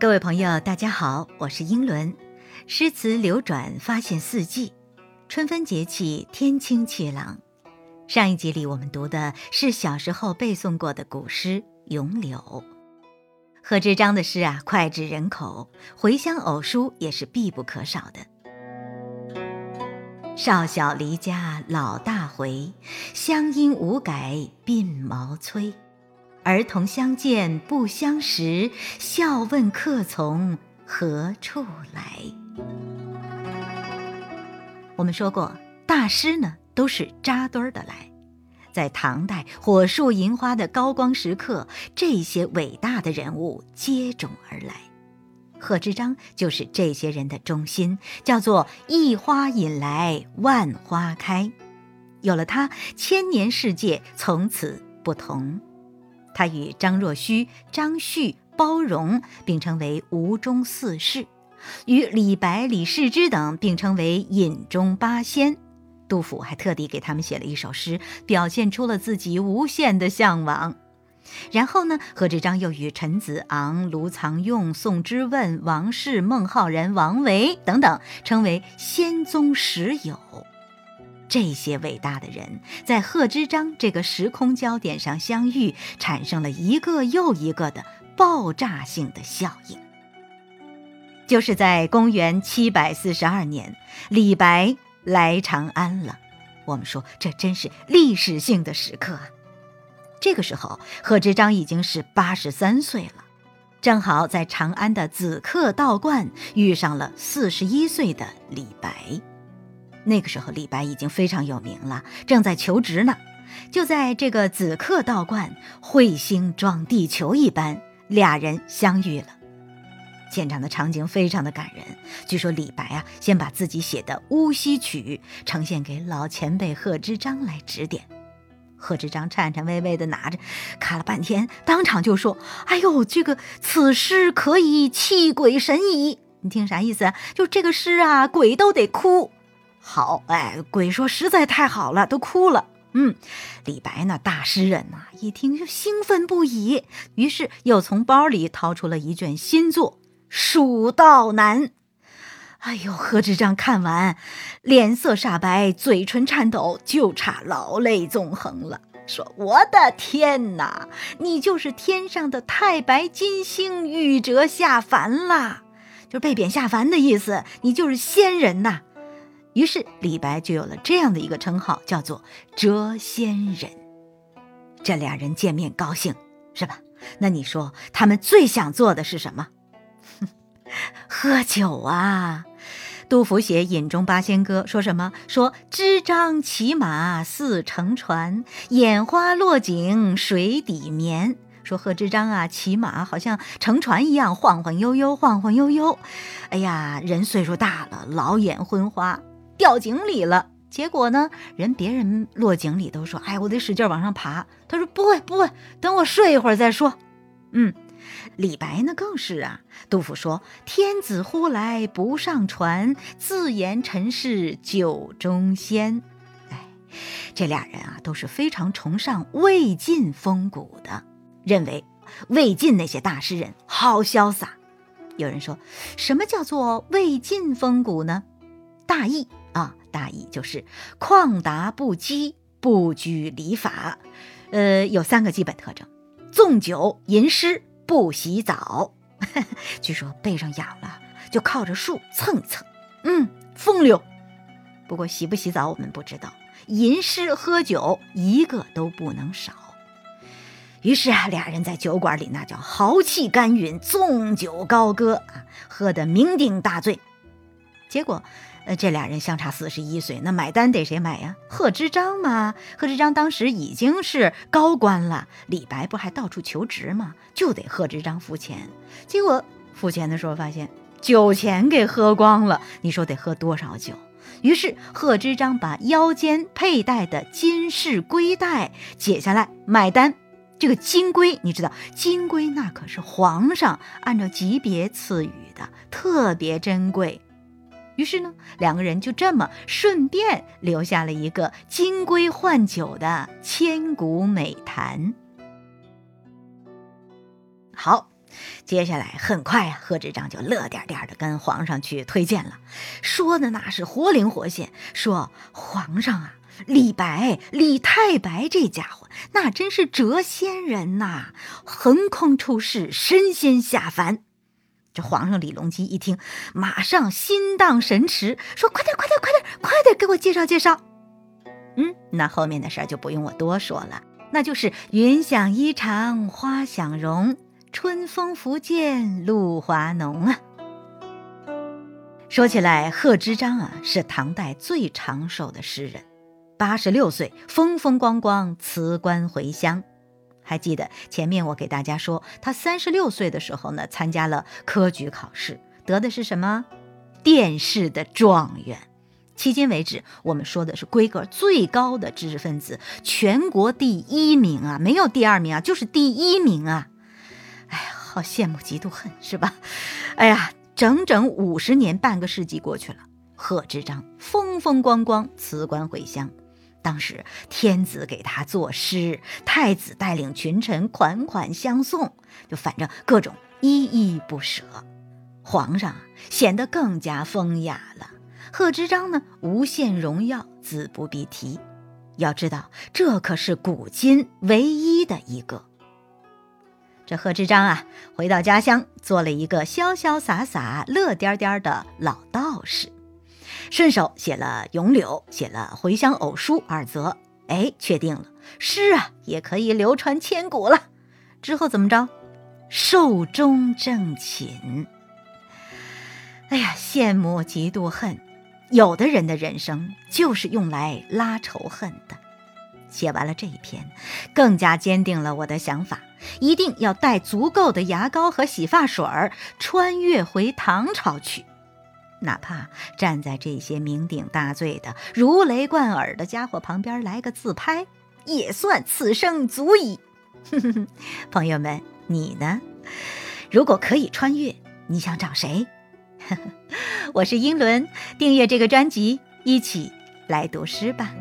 各位朋友，大家好，我是英伦。诗词流转，发现四季。春分节气，天清气朗。上一集里，我们读的是小时候背诵过的古诗《咏柳》。贺知章的诗啊，脍炙人口，回乡偶书也是必不可少的。少小离家老大回，乡音无改鬓毛衰。儿童相见不相识，笑问客从何处来。我们说过，大师呢都是扎堆儿的来。在唐代火树银花的高光时刻，这些伟大的人物接踵而来。贺知章就是这些人的中心，叫做一花引来万花开。有了他，千年世界从此不同。他与张若虚、张旭、包容并称为吴中四士，与李白、李世之等并称为饮中八仙。杜甫还特地给他们写了一首诗，表现出了自己无限的向往。然后呢，贺知章又与陈子昂、卢藏用、宋之问、王氏、孟浩然、王维等等称为仙宗十友。这些伟大的人在贺知章这个时空焦点上相遇，产生了一个又一个的爆炸性的效应。就是在公元七百四十二年，李白来长安了。我们说，这真是历史性的时刻啊！这个时候，贺知章已经是八十三岁了，正好在长安的紫客道观遇上了四十一岁的李白。那个时候，李白已经非常有名了，正在求职呢。就在这个紫客道观，彗星撞地球一般，俩人相遇了。现场的场景非常的感人。据说李白啊，先把自己写的《乌溪曲》呈现给老前辈贺知章来指点。贺知章颤颤巍巍地拿着，看了半天，当场就说：“哎呦，这个此诗可以泣鬼神矣！你听啥意思？就这个诗啊，鬼都得哭。”好，哎，鬼说实在太好了，都哭了。嗯，李白呢，大诗人呐，一听就兴奋不已，于是又从包里掏出了一卷新作《蜀道难》。哎呦，贺知章看完，脸色煞白，嘴唇颤抖，就差老泪纵横了，说：“我的天哪，你就是天上的太白金星，玉折下凡啦，就是被贬下凡的意思，你就是仙人呐。”于是李白就有了这样的一个称号，叫做谪仙人。这俩人见面高兴，是吧？那你说他们最想做的是什么？喝酒啊！杜甫写《饮中八仙歌》，说什么？说支张骑马似乘船，眼花落井水底眠。说贺知章啊，骑马好像乘船一样，晃晃悠悠，晃晃悠悠。哎呀，人岁数大了，老眼昏花。掉井里了，结果呢？人别人落井里都说：“哎，我得使劲往上爬。”他说：“不会，不会，等我睡一会儿再说。”嗯，李白呢更是啊。杜甫说：“天子呼来不上船，自言臣是酒中仙。”哎，这俩人啊都是非常崇尚魏晋风骨的，认为魏晋那些大诗人好潇洒。有人说什么叫做魏晋风骨呢？大意。啊，大意就是旷达不羁，不拘礼法，呃，有三个基本特征：纵酒吟诗，不洗澡。据说背上痒了，就靠着树蹭一蹭，嗯，风流。不过洗不洗澡我们不知道。吟诗喝酒一个都不能少。于是啊，俩人在酒馆里那叫豪气干云，纵酒高歌啊，喝得酩酊大醉。结果。呃，这俩人相差四十一岁，那买单得谁买呀？贺知章嘛。贺知章当时已经是高官了，李白不还到处求职吗？就得贺知章付钱。结果付钱的时候发现酒钱给喝光了，你说得喝多少酒？于是贺知章把腰间佩戴的金饰龟带解下来买单。这个金龟，你知道，金龟那可是皇上按照级别赐予的，特别珍贵。于是呢，两个人就这么顺便留下了一个金龟换酒的千古美谈。好，接下来很快啊，贺知章就乐颠颠的跟皇上去推荐了，说的那是活灵活现，说皇上啊，李白李太白这家伙那真是谪仙人呐，横空出世，神仙下凡。这皇上李隆基一听，马上心荡神驰，说快点快点快点快点给我介绍介绍。嗯，那后面的事儿就不用我多说了，那就是云想衣裳花想容。春风拂槛露华浓啊！说起来，贺知章啊是唐代最长寿的诗人，八十六岁风风光光辞官回乡。还记得前面我给大家说，他三十六岁的时候呢，参加了科举考试，得的是什么？殿试的状元。迄今为止，我们说的是规格最高的知识分子，全国第一名啊，没有第二名啊，就是第一名啊。哎呀，好羡慕嫉妒恨，是吧？哎呀，整整五十年，半个世纪过去了，贺知章风风光光辞官回乡。当时天子给他作诗，太子带领群臣款款相送，就反正各种依依不舍。皇上显得更加风雅了。贺知章呢，无限荣耀自不必提。要知道，这可是古今唯一的一个。这贺知章啊，回到家乡，做了一个潇潇洒洒、乐颠颠的老道士，顺手写了《咏柳》，写了《回乡偶书》二则，哎，确定了诗啊，也可以流传千古了。之后怎么着？寿终正寝。哎呀，羡慕嫉妒恨，有的人的人生就是用来拉仇恨的。写完了这一篇，更加坚定了我的想法：一定要带足够的牙膏和洗发水儿，穿越回唐朝去。哪怕站在这些酩酊大醉的、如雷贯耳的家伙旁边来个自拍，也算此生足矣。朋友们，你呢？如果可以穿越，你想找谁？我是英伦，订阅这个专辑，一起来读诗吧。